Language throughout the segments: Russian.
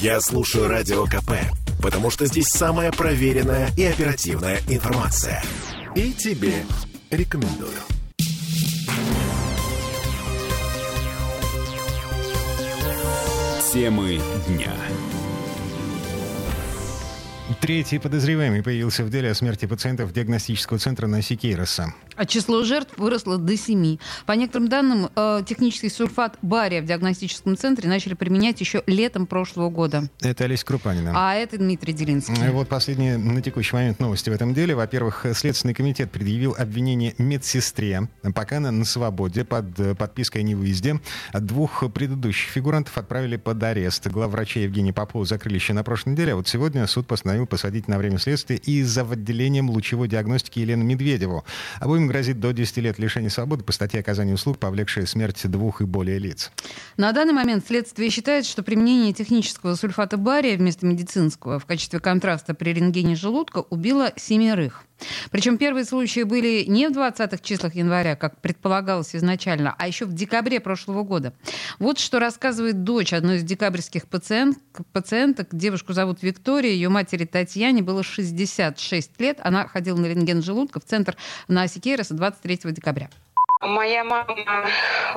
Я слушаю Радио КП, потому что здесь самая проверенная и оперативная информация. И тебе рекомендую. Темы дня. Третий подозреваемый появился в деле о смерти пациентов диагностического центра на Сикейроса. А число жертв выросло до 7. По некоторым данным, э, технический сульфат бария в диагностическом центре начали применять еще летом прошлого года. Это Олеся Крупанина. А это Дмитрий Делинский. Вот последние на текущий момент новости в этом деле. Во-первых, Следственный комитет предъявил обвинение медсестре. Пока она на свободе под э, подпиской о невыезде. Двух предыдущих фигурантов отправили под арест. Главврача Евгений Попова закрыли еще на прошлой неделе. А вот сегодня суд постановил посадить на время следствия и за отделением лучевой диагностики Елену Медведеву. Обоим грозит до 10 лет лишения свободы по статье оказания услуг, повлекшей смерть двух и более лиц. На данный момент следствие считает, что применение технического сульфата бария вместо медицинского в качестве контраста при рентгене желудка убило семерых. Причем первые случаи были не в 20-х числах января, как предполагалось изначально, а еще в декабре прошлого года. Вот что рассказывает дочь одной из декабрьских пациент, пациенток. Девушку зовут Виктория, ее матери Татьяне было 66 лет. Она ходила на рентген желудка в центр на Сикейроса 23 декабря. Моя мама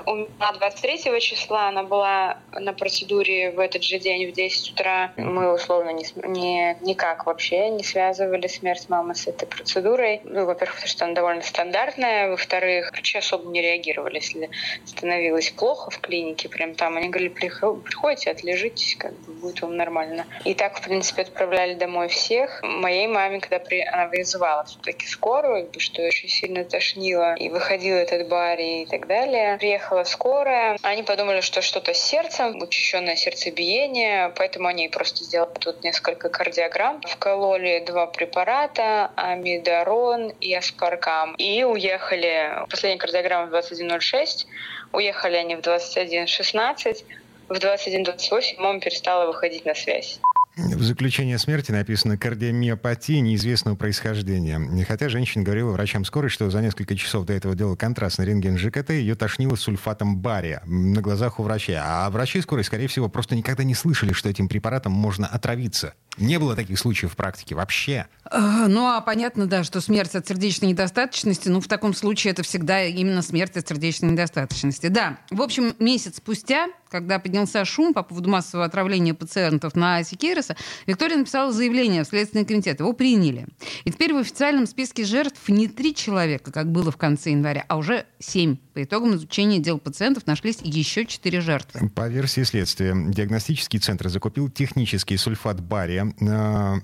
умерла 23 числа, она была на процедуре в этот же день в 10 утра. Мы условно не, не, никак вообще не связывали смерть мамы с этой процедурой. Ну, во-первых, потому что она довольно стандартная. Во-вторых, врачи особо не реагировали, если становилось плохо в клинике. Прям там они говорили, приходите, отлежитесь, как бы будет вам нормально. И так, в принципе, отправляли домой всех. Моей маме, когда при... она вызывала все-таки скорую, что очень сильно тошнило, и выходила этот баре и так далее. Приехала скорая. Они подумали, что что-то с сердцем, учащенное сердцебиение, поэтому они просто сделали тут несколько кардиограмм, вкололи два препарата, амидарон и аспаркам, и уехали. Последняя кардиограмма в 21.06, уехали они в 21.16, в 21.28 мама перестала выходить на связь. В заключении смерти написано кардиомиопатия неизвестного происхождения. Хотя женщина говорила врачам скорой, что за несколько часов до этого делала контрастный рентген ЖКТ, ее тошнило сульфатом бария на глазах у врача. А врачи скорой, скорее всего, просто никогда не слышали, что этим препаратом можно отравиться. Не было таких случаев в практике вообще. А, ну, а понятно, да, что смерть от сердечной недостаточности, ну, в таком случае это всегда именно смерть от сердечной недостаточности. Да, в общем, месяц спустя, когда поднялся шум по поводу массового отравления пациентов на Сикейроса, Виктория написала заявление в Следственный комитет. Его приняли. И теперь в официальном списке жертв не три человека, как было в конце января, а уже семь. По итогам изучения дел пациентов нашлись еще четыре жертвы. По версии следствия, диагностический центр закупил технический сульфат бария, Э,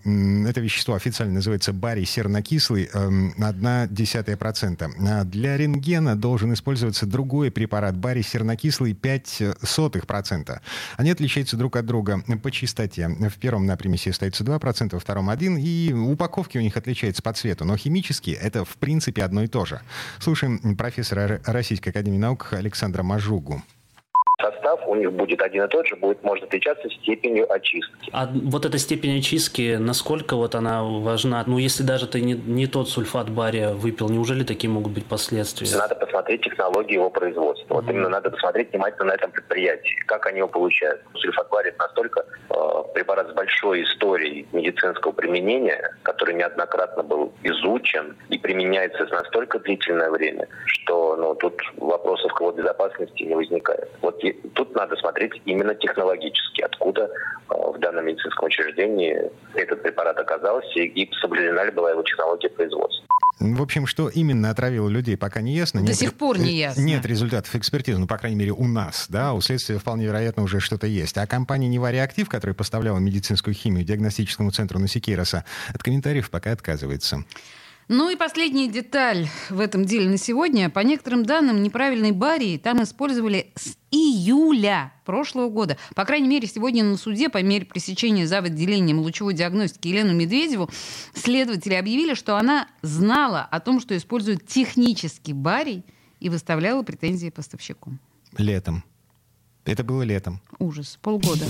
это вещество официально называется барий сернокислый, 0,1%. Эм, а для рентгена должен использоваться другой препарат, барий сернокислый 0,05%. Они отличаются друг от друга по чистоте. В первом на примеси остается 2%, во втором 1%, и упаковки у них отличаются по цвету. Но химически это в принципе одно и то же. Слушаем профессора Российской Академии Наук Александра Мажугу у них будет один и тот же, будет, может отличаться степенью очистки. А вот эта степень очистки, насколько вот она важна? Ну, если даже ты не, не тот сульфат бария выпил, неужели такие могут быть последствия? Надо посмотреть технологии его производства. Вот mm-hmm. именно надо посмотреть внимательно на этом предприятии, как они его получают. Сульфат бария настолько э, препарат с большой историей медицинского применения, который неоднократно был изучен и применяется настолько длительное время, что ну, тут вопросов к его безопасности не возникает. Вот тут надо смотреть именно технологически, откуда э, в данном медицинском учреждении этот препарат оказался и соблюдена ли была его технология производства. В общем, что именно отравило людей, пока не ясно. До нет, сих пор не ясно. Нет результатов экспертизы, ну, по крайней мере, у нас, да, у следствия вполне вероятно уже что-то есть. А компания Невариактив, которая поставляла медицинскую химию диагностическому центру Насикейроса, от комментариев пока отказывается. Ну и последняя деталь в этом деле на сегодня. По некоторым данным, неправильной барии там использовали с июля прошлого года. По крайней мере, сегодня на суде по мере пресечения за отделением лучевой диагностики Елену Медведеву следователи объявили, что она знала о том, что используют технический барий и выставляла претензии поставщику. Летом. Это было летом. Ужас. Полгода.